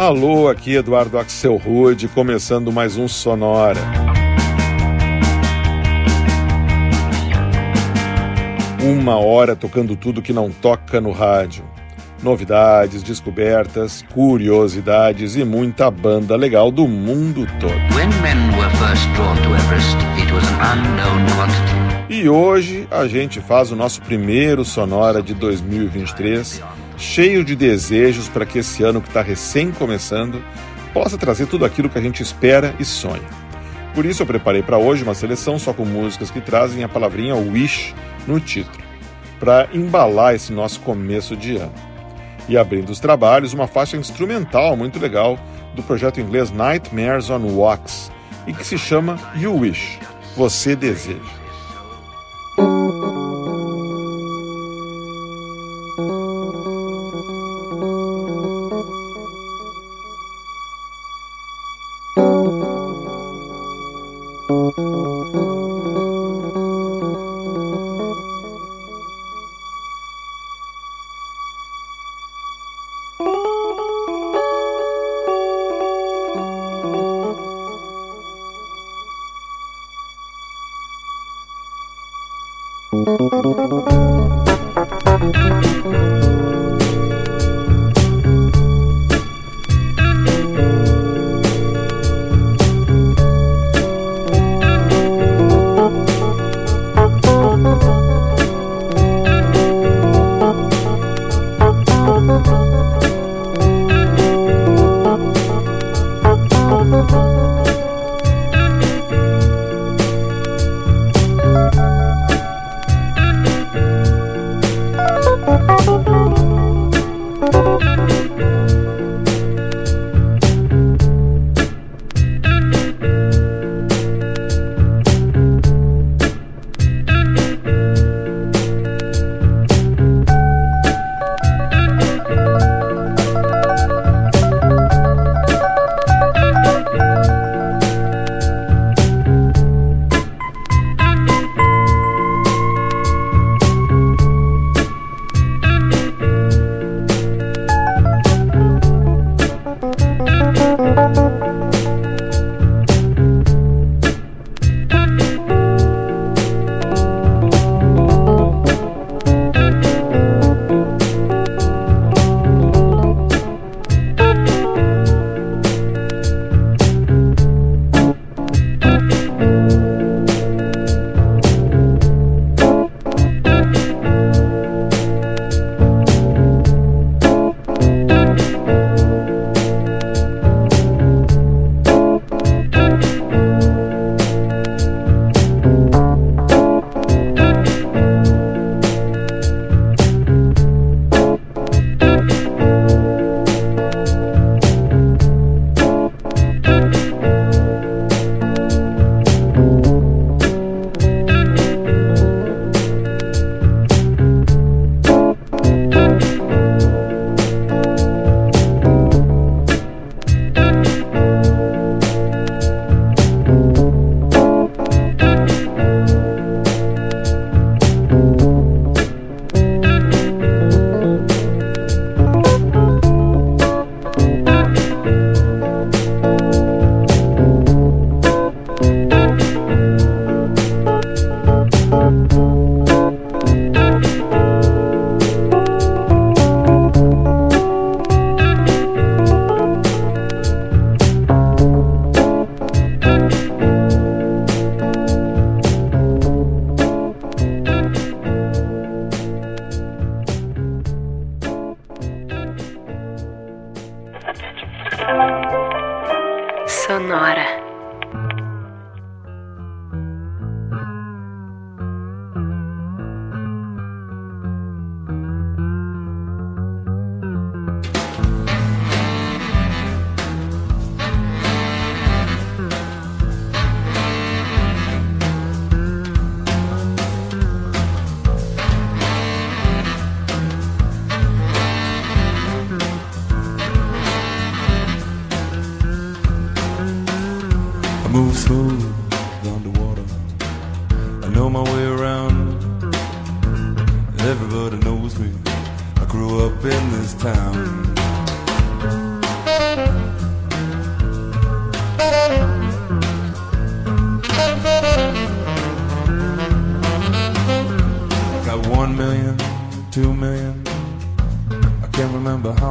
Alô, aqui Eduardo Axel Rude, começando mais um Sonora. Uma hora tocando tudo que não toca no rádio. Novidades, descobertas, curiosidades e muita banda legal do mundo todo. e hoje a gente faz o nosso primeiro Sonora de 2023 cheio de desejos para que esse ano que está recém começando possa trazer tudo aquilo que a gente espera e sonha. Por isso eu preparei para hoje uma seleção só com músicas que trazem a palavrinha wish no título, para embalar esse nosso começo de ano. E abrindo os trabalhos, uma faixa instrumental muito legal do projeto inglês Nightmares on Wax e que se chama You Wish, Você Deseja.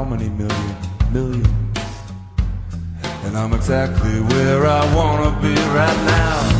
many million millions? And I'm exactly where I wanna be right now.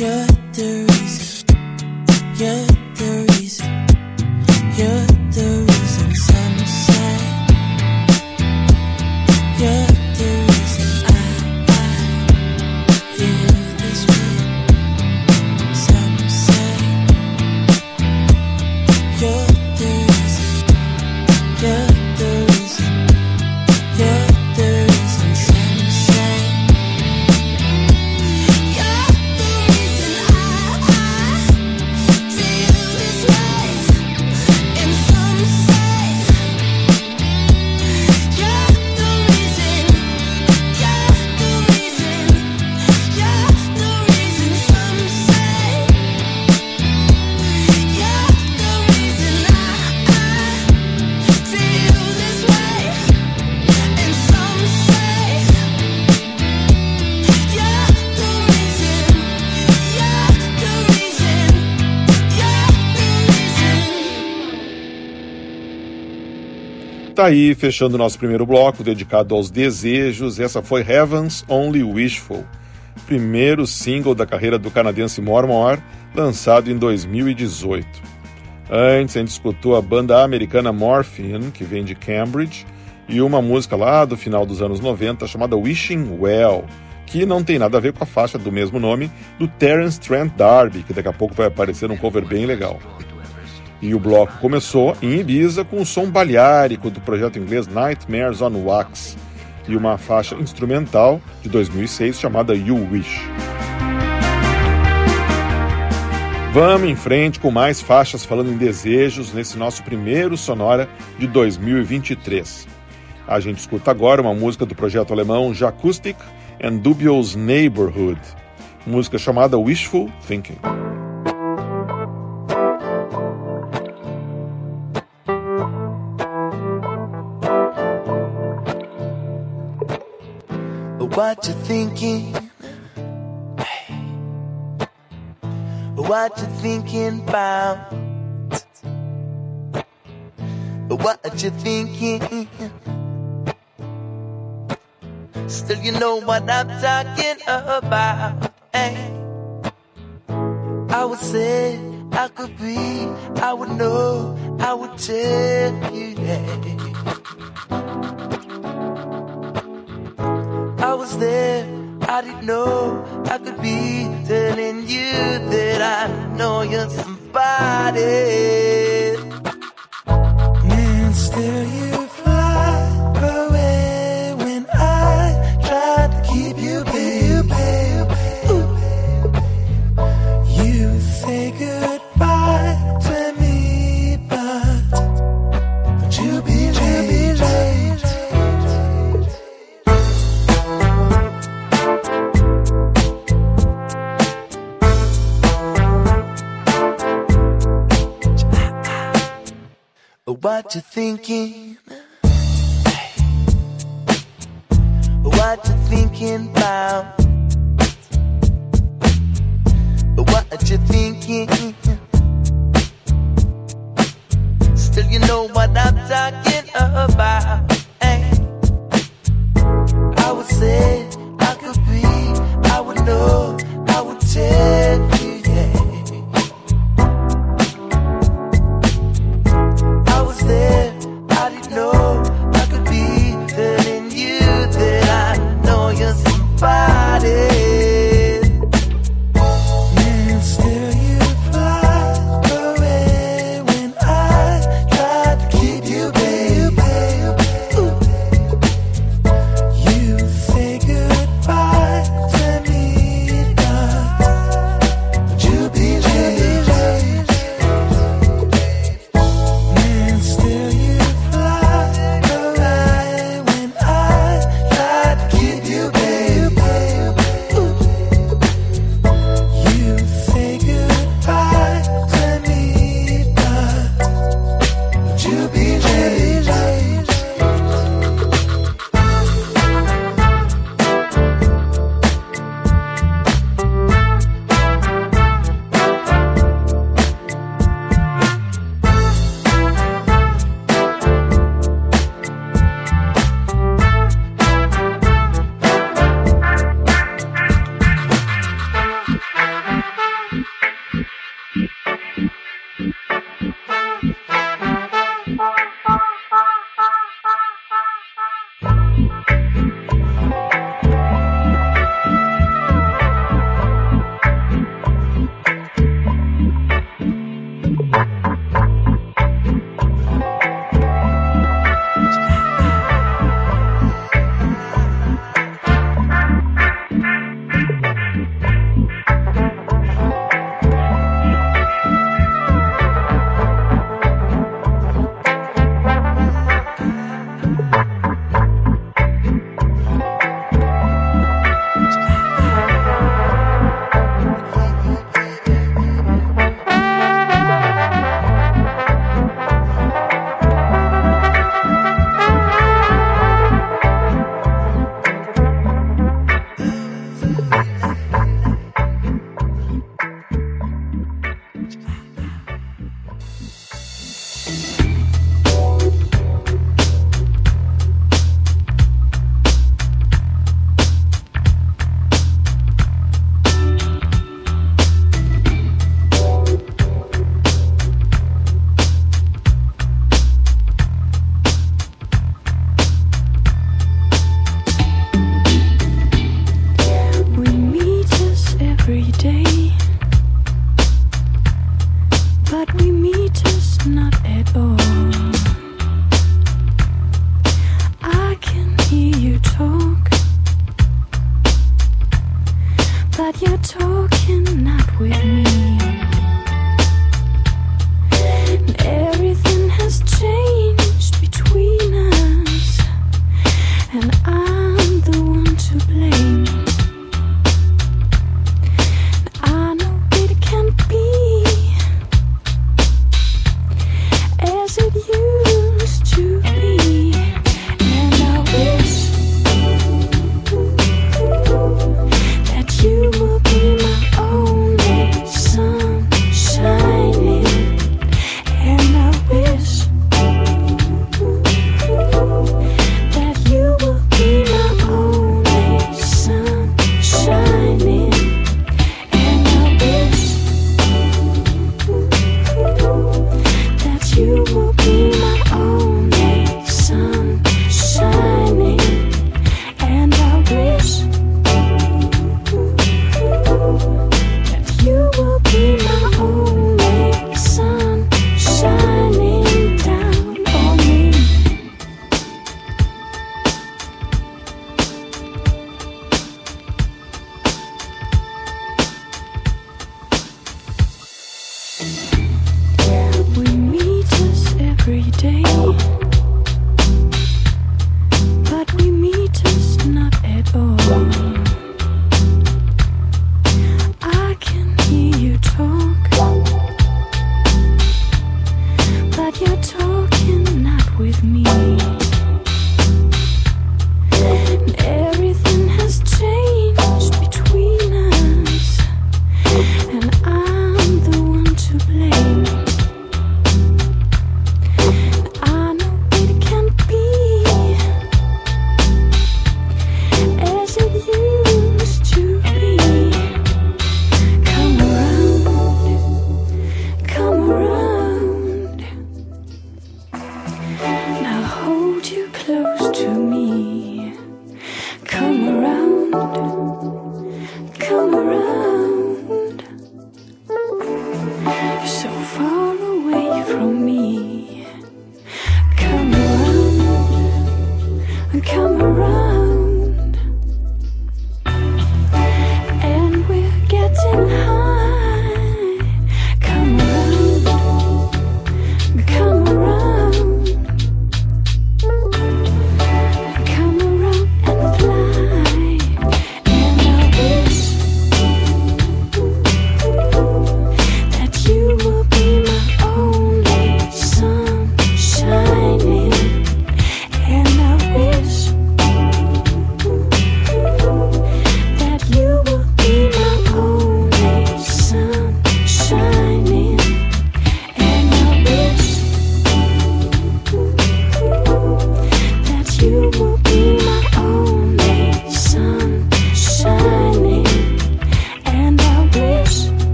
You're the reason. You're aí, fechando nosso primeiro bloco dedicado aos desejos, essa foi Heaven's Only Wishful, primeiro single da carreira do canadense Mormor, lançado em 2018. Antes, a gente escutou a banda americana Morphine, que vem de Cambridge, e uma música lá do final dos anos 90 chamada Wishing Well, que não tem nada a ver com a faixa do mesmo nome do Terence Trent D'Arby, que daqui a pouco vai aparecer um cover bem legal. E o bloco começou em Ibiza com o som baleárico do projeto inglês Nightmares on Wax e uma faixa instrumental de 2006 chamada You Wish. Vamos em frente com mais faixas falando em desejos nesse nosso primeiro Sonora de 2023. A gente escuta agora uma música do projeto alemão Jacustic and Dubious Neighborhood, música chamada Wishful Thinking. What you thinking? What you thinking about? What you thinking? Still, you know what I'm talking about. Hey. Eh? I would say I could be, I would know, I would tell you that. I was there, I didn't know I could be telling you that I know you're somebody. Man, still you. thinking? What you thinking about? What you thinking? Still, you know what I'm talking about. Hey, eh? I would say.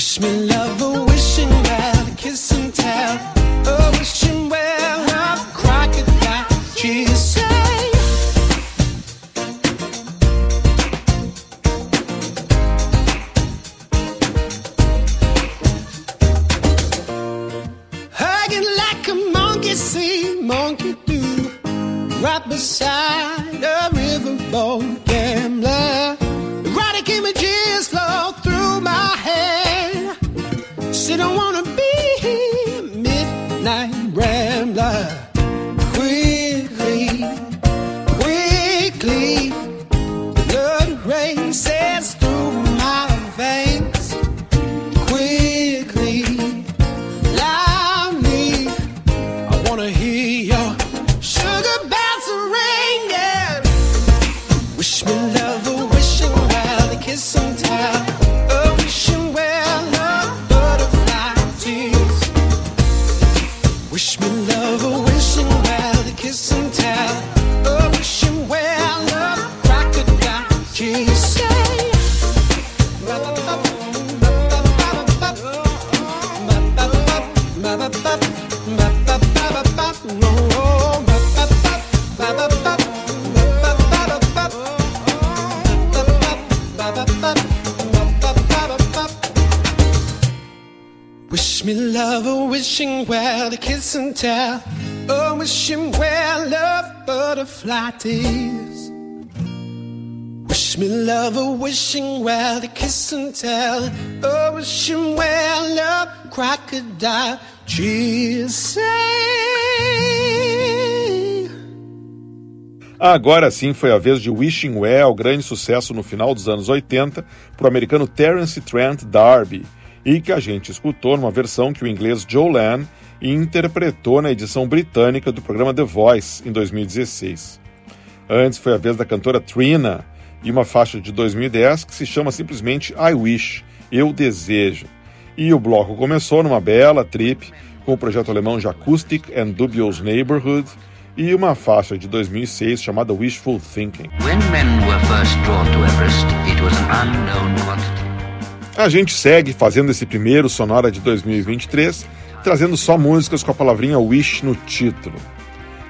Wish me love, a wishing well, a kiss and tell, a wishing well. tears. Wish me love, a wishing well, kiss and tell. Oh, wishing well, love, crocodile. Cheers, say. Agora sim foi a vez de Wishing Well, grande sucesso no final dos anos 80, para o americano Terence Trent D'Arby, e que a gente escutou numa versão que o inglês Joe Lann interpretou na edição britânica do programa The Voice em 2016. Antes foi a vez da cantora Trina e uma faixa de 2010 que se chama simplesmente I Wish, Eu Desejo. E o bloco começou numa bela trip com o projeto alemão Acoustic and Dubious Neighborhood e uma faixa de 2006 chamada Wishful Thinking. a gente segue fazendo esse primeiro sonora de 2023, trazendo só músicas com a palavrinha Wish no título.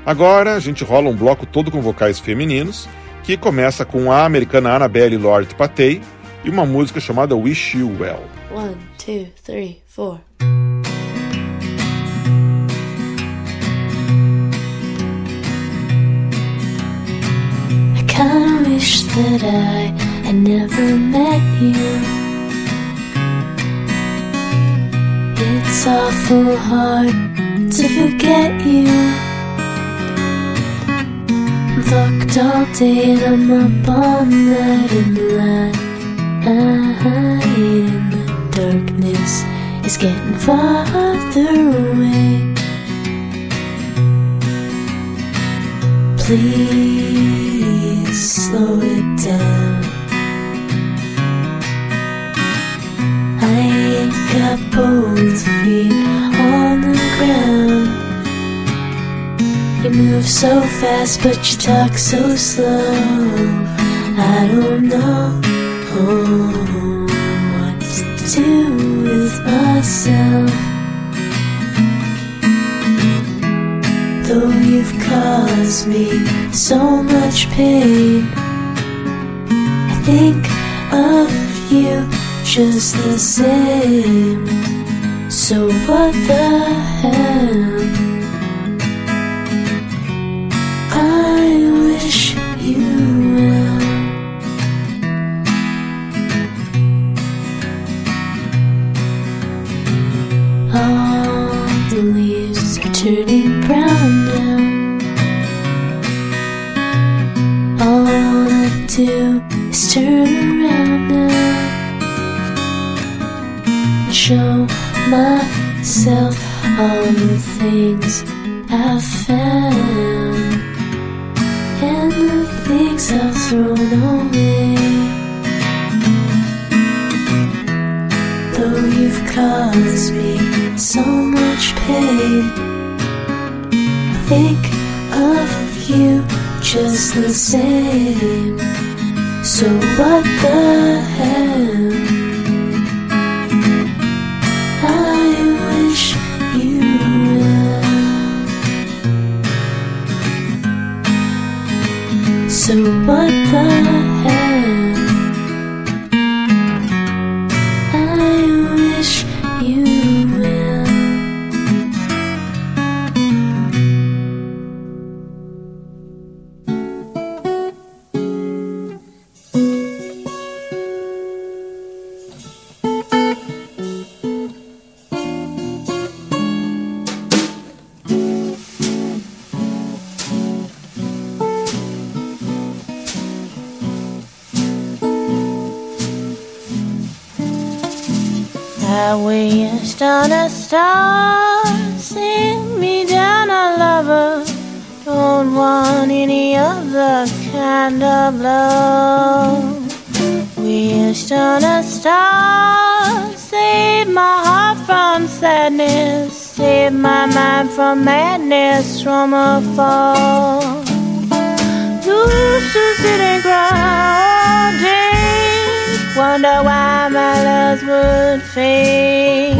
Agora a gente rola um bloco todo com vocais femininos, que começa com a americana Annabelle Lord Patey e uma música chamada Wish You Well. One, two, three, four. I kinda wish that I had never met you. It's awful hard to forget you. fucked all and I'm up all night and the light In the darkness It's getting farther away Please slow it down I ain't got both feet on the ground you move so fast, but you talk so slow. I don't know what to do with myself. Though you've caused me so much pain, I think of you just the same. So, what the hell? turning brown now. All I do is turn around now. Show myself all the things What the hell? I wish you well. So what? Stars send me down a lover. Don't want any other kind of love. Wish on a star, save my heart from sadness, save my mind from madness, from a fall. Used to sit and cry all day, wonder why my loves would fade.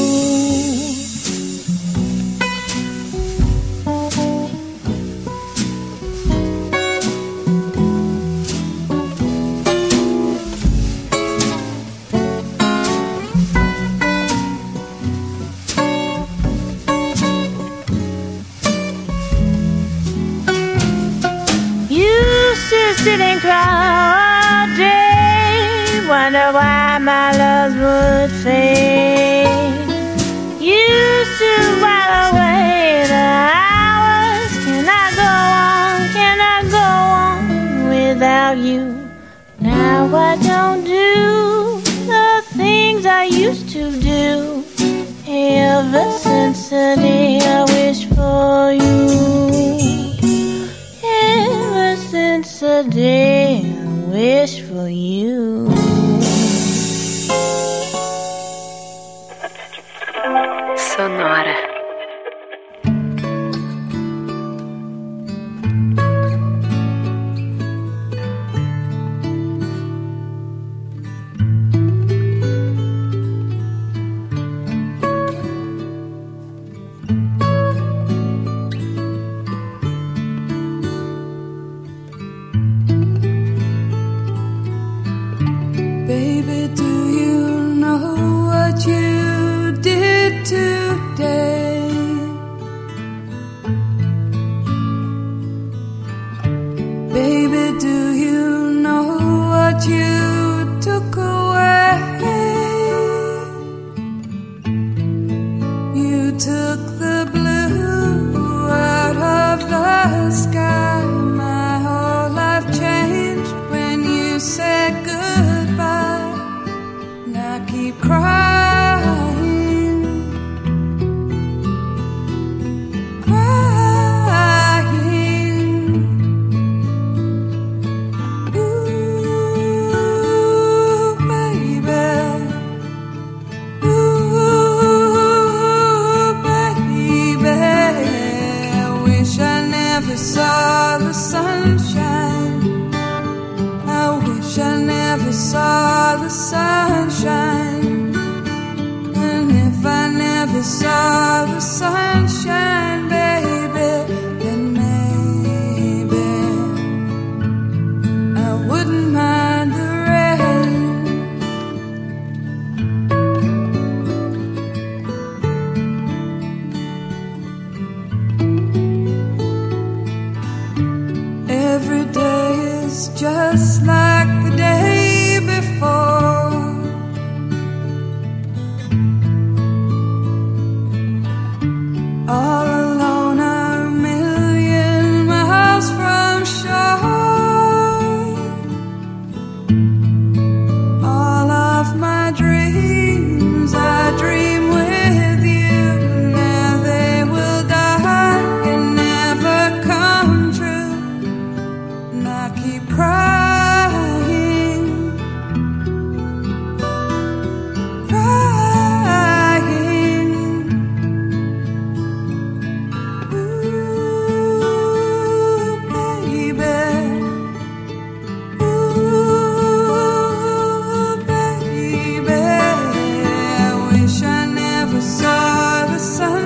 sit and cry all day. Wonder why my love would fade. Used to while away the hours. Can I go on? Can I go on without you? Now I don't do the things I used to do ever since the day. the day.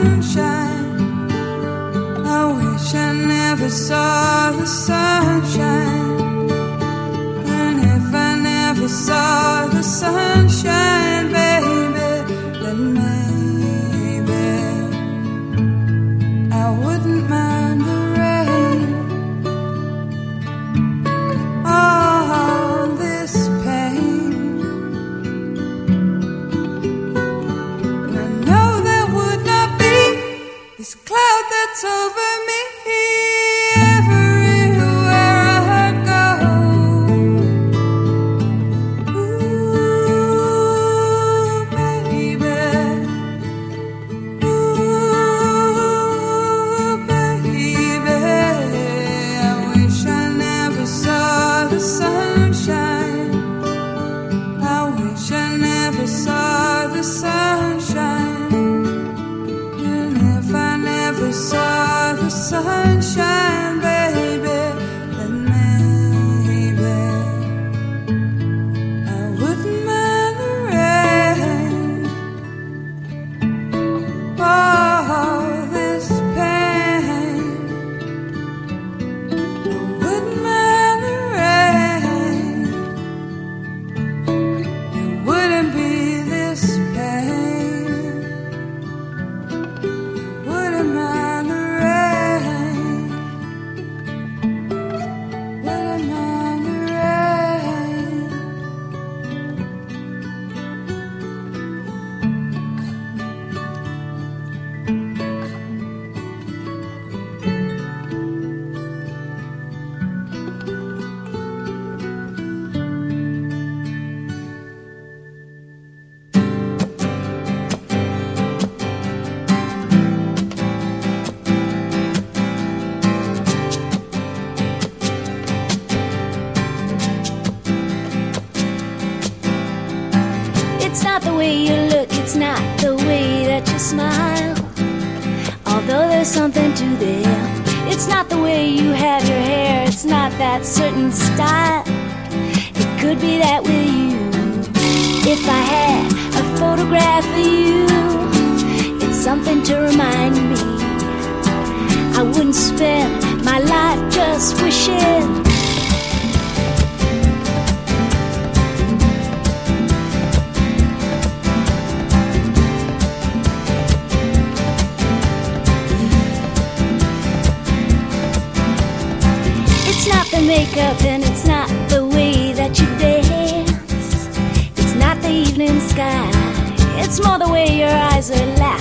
sunshine. I wish I never saw. Just smile. Although there's something to them, it's not the way you have your hair, it's not that certain style. It could be that with you. If I had a photograph of you, it's something to remind me. I wouldn't spend my life just wishing and it's not the way that you dance. It's not the evening sky. It's more the way your eyes are laughing.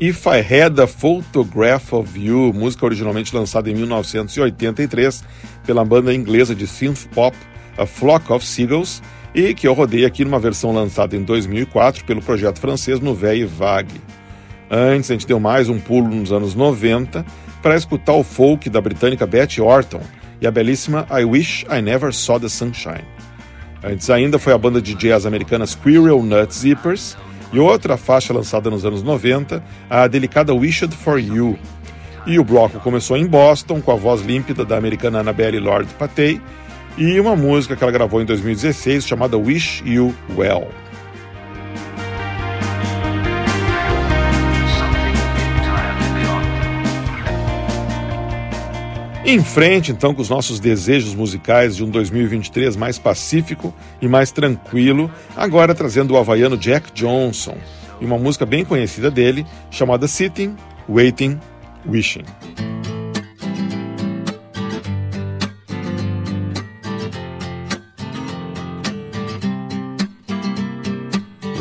If I Had a Photograph of You, música originalmente lançada em 1983 pela banda inglesa de synth pop A Flock of Seagulls e que eu rodei aqui numa versão lançada em 2004 pelo projeto francês Nouvelle e Vague. Antes, a gente deu mais um pulo nos anos 90 para escutar o folk da britânica Betty Orton e a belíssima I Wish I Never Saw the Sunshine. Antes ainda foi a banda de jazz americana Squirrel Nut Zippers e outra faixa lançada nos anos 90, a delicada Wished for You. E o bloco começou em Boston, com a voz límpida da americana Annabelle Lord Patey, e uma música que ela gravou em 2016 chamada Wish You Well. Em frente, então, com os nossos desejos musicais de um 2023 mais pacífico e mais tranquilo, agora trazendo o havaiano Jack Johnson e uma música bem conhecida dele chamada Sitting, Waiting, Wishing.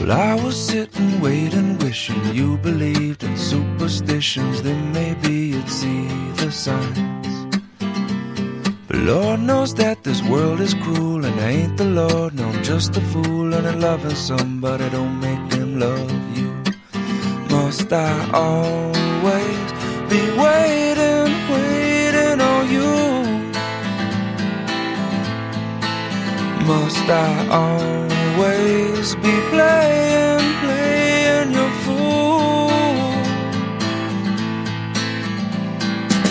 Well, I was sitting, waiting, wishing you believed in superstitions. Then maybe you'd see the Lord knows that this world is cruel, and I ain't the Lord, no, I'm just a fool, and I'm loving somebody, don't make them love you. Must I always be waiting, waiting on you? Must I always be playing, playing your fool?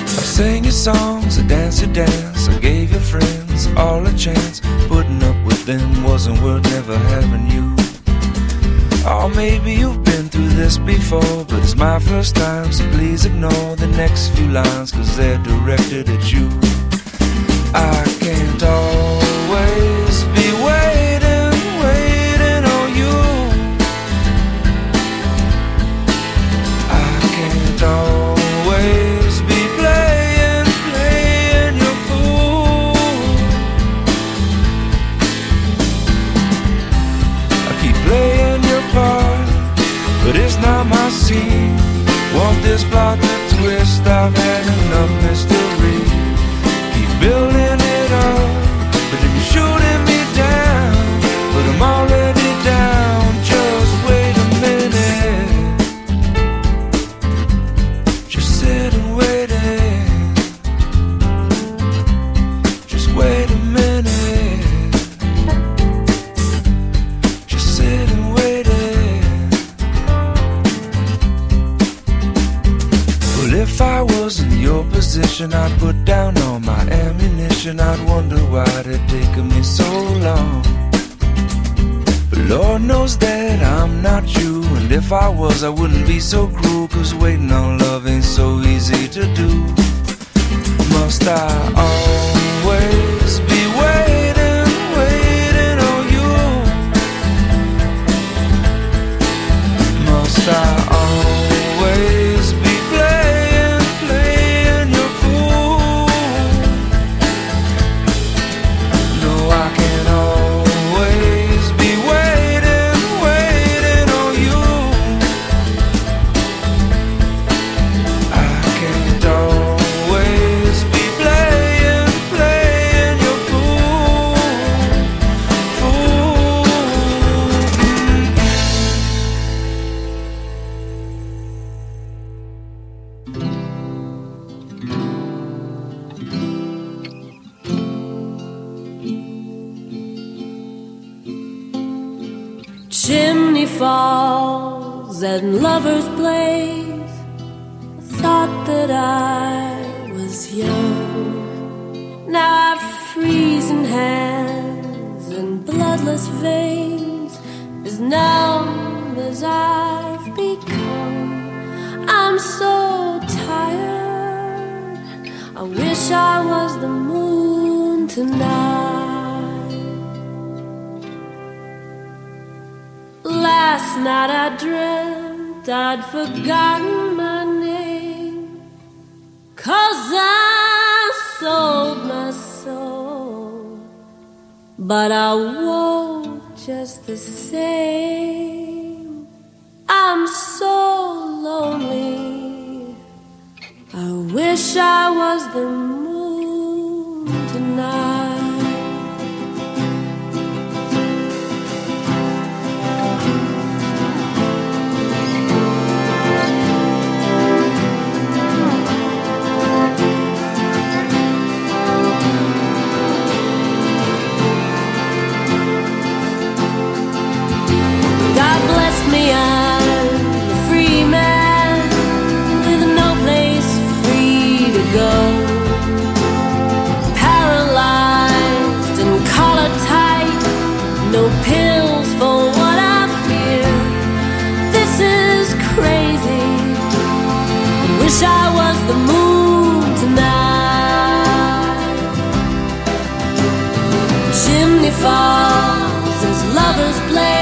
I sing your songs, I dance your dance gave your friends all a chance. Putting up with them wasn't worth never having you. Oh, maybe you've been through this before, but it's my first time, so please ignore the next few lines, cause they're directed at you. I can't talk. falls and lovers' play. thought that I was young. Now I've freezing hands and bloodless veins, as numb as I've become. I'm so tired. I wish I was the moon tonight. last night I dreamt I'd forgotten my name. Cause I sold my soul, but I won't just the same. I'm so lonely. I wish I was the moon. fall since lovers play.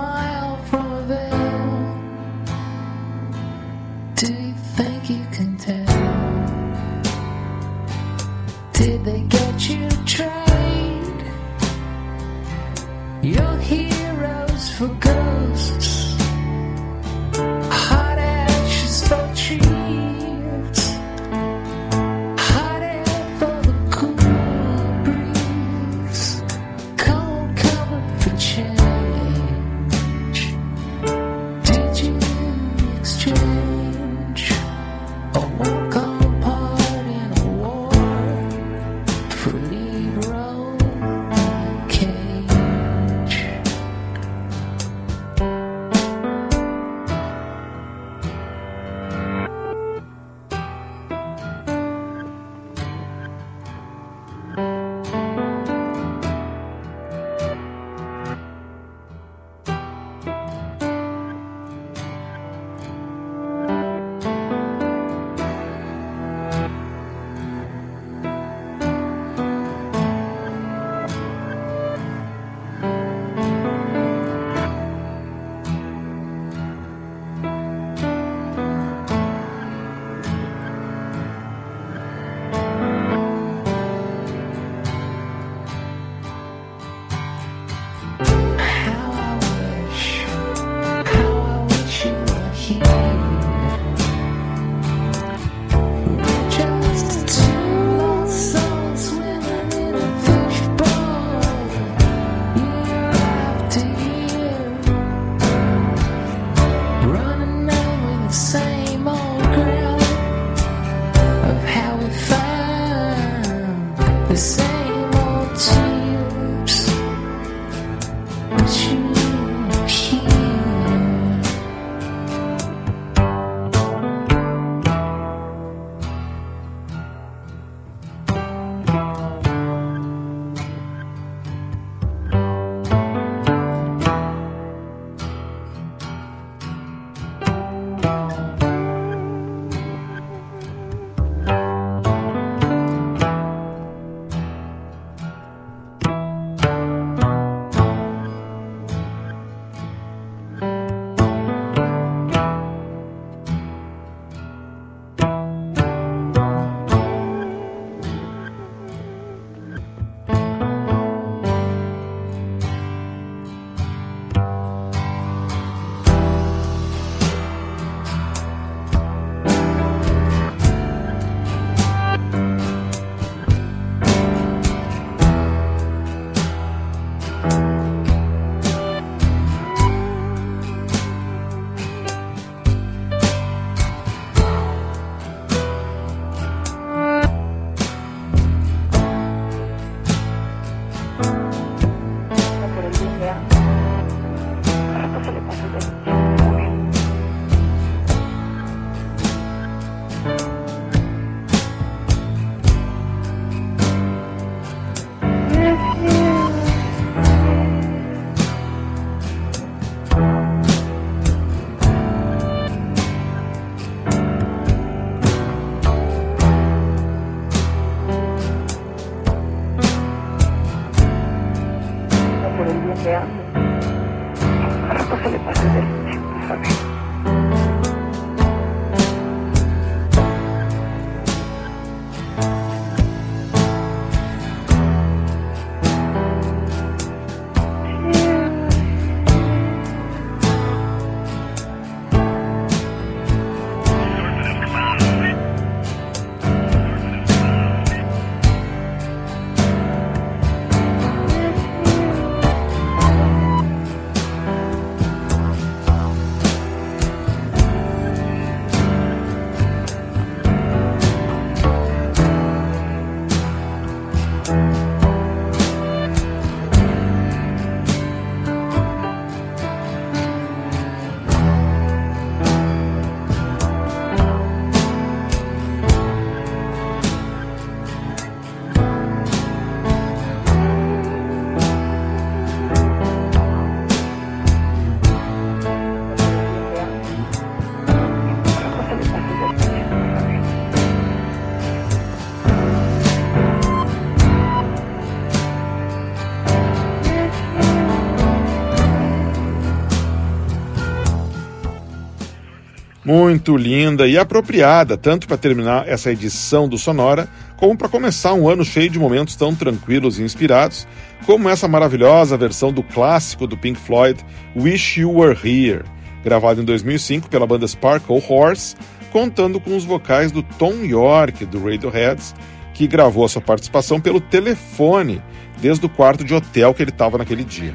muito linda e apropriada, tanto para terminar essa edição do Sonora, como para começar um ano cheio de momentos tão tranquilos e inspirados, como essa maravilhosa versão do clássico do Pink Floyd, Wish You Were Here, gravado em 2005 pela banda Sparkle Horse, contando com os vocais do Tom York, do Radioheads, que gravou a sua participação pelo telefone, desde o quarto de hotel que ele estava naquele dia.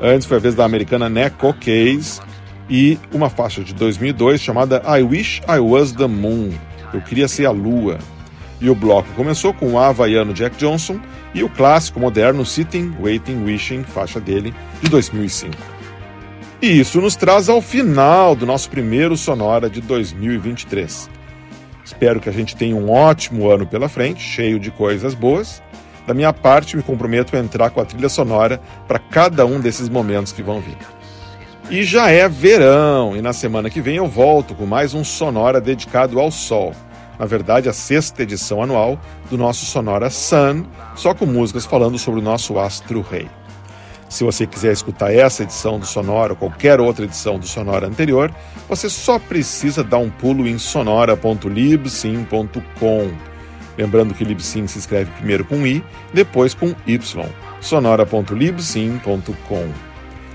Antes foi a vez da americana Neco Case, e uma faixa de 2002 chamada I Wish I Was the Moon Eu Queria Ser a Lua. E o bloco começou com o havaiano Jack Johnson e o clássico moderno Sitting, Waiting, Wishing, faixa dele, de 2005. E isso nos traz ao final do nosso primeiro Sonora de 2023. Espero que a gente tenha um ótimo ano pela frente, cheio de coisas boas. Da minha parte, me comprometo a entrar com a trilha sonora para cada um desses momentos que vão vir. E já é verão, e na semana que vem eu volto com mais um Sonora dedicado ao sol. Na verdade, a sexta edição anual do nosso Sonora Sun, só com músicas falando sobre o nosso astro rei. Se você quiser escutar essa edição do Sonora ou qualquer outra edição do Sonora anterior, você só precisa dar um pulo em sonora.libsim.com. Lembrando que Libsim se escreve primeiro com I, depois com Y. sonora.libsim.com.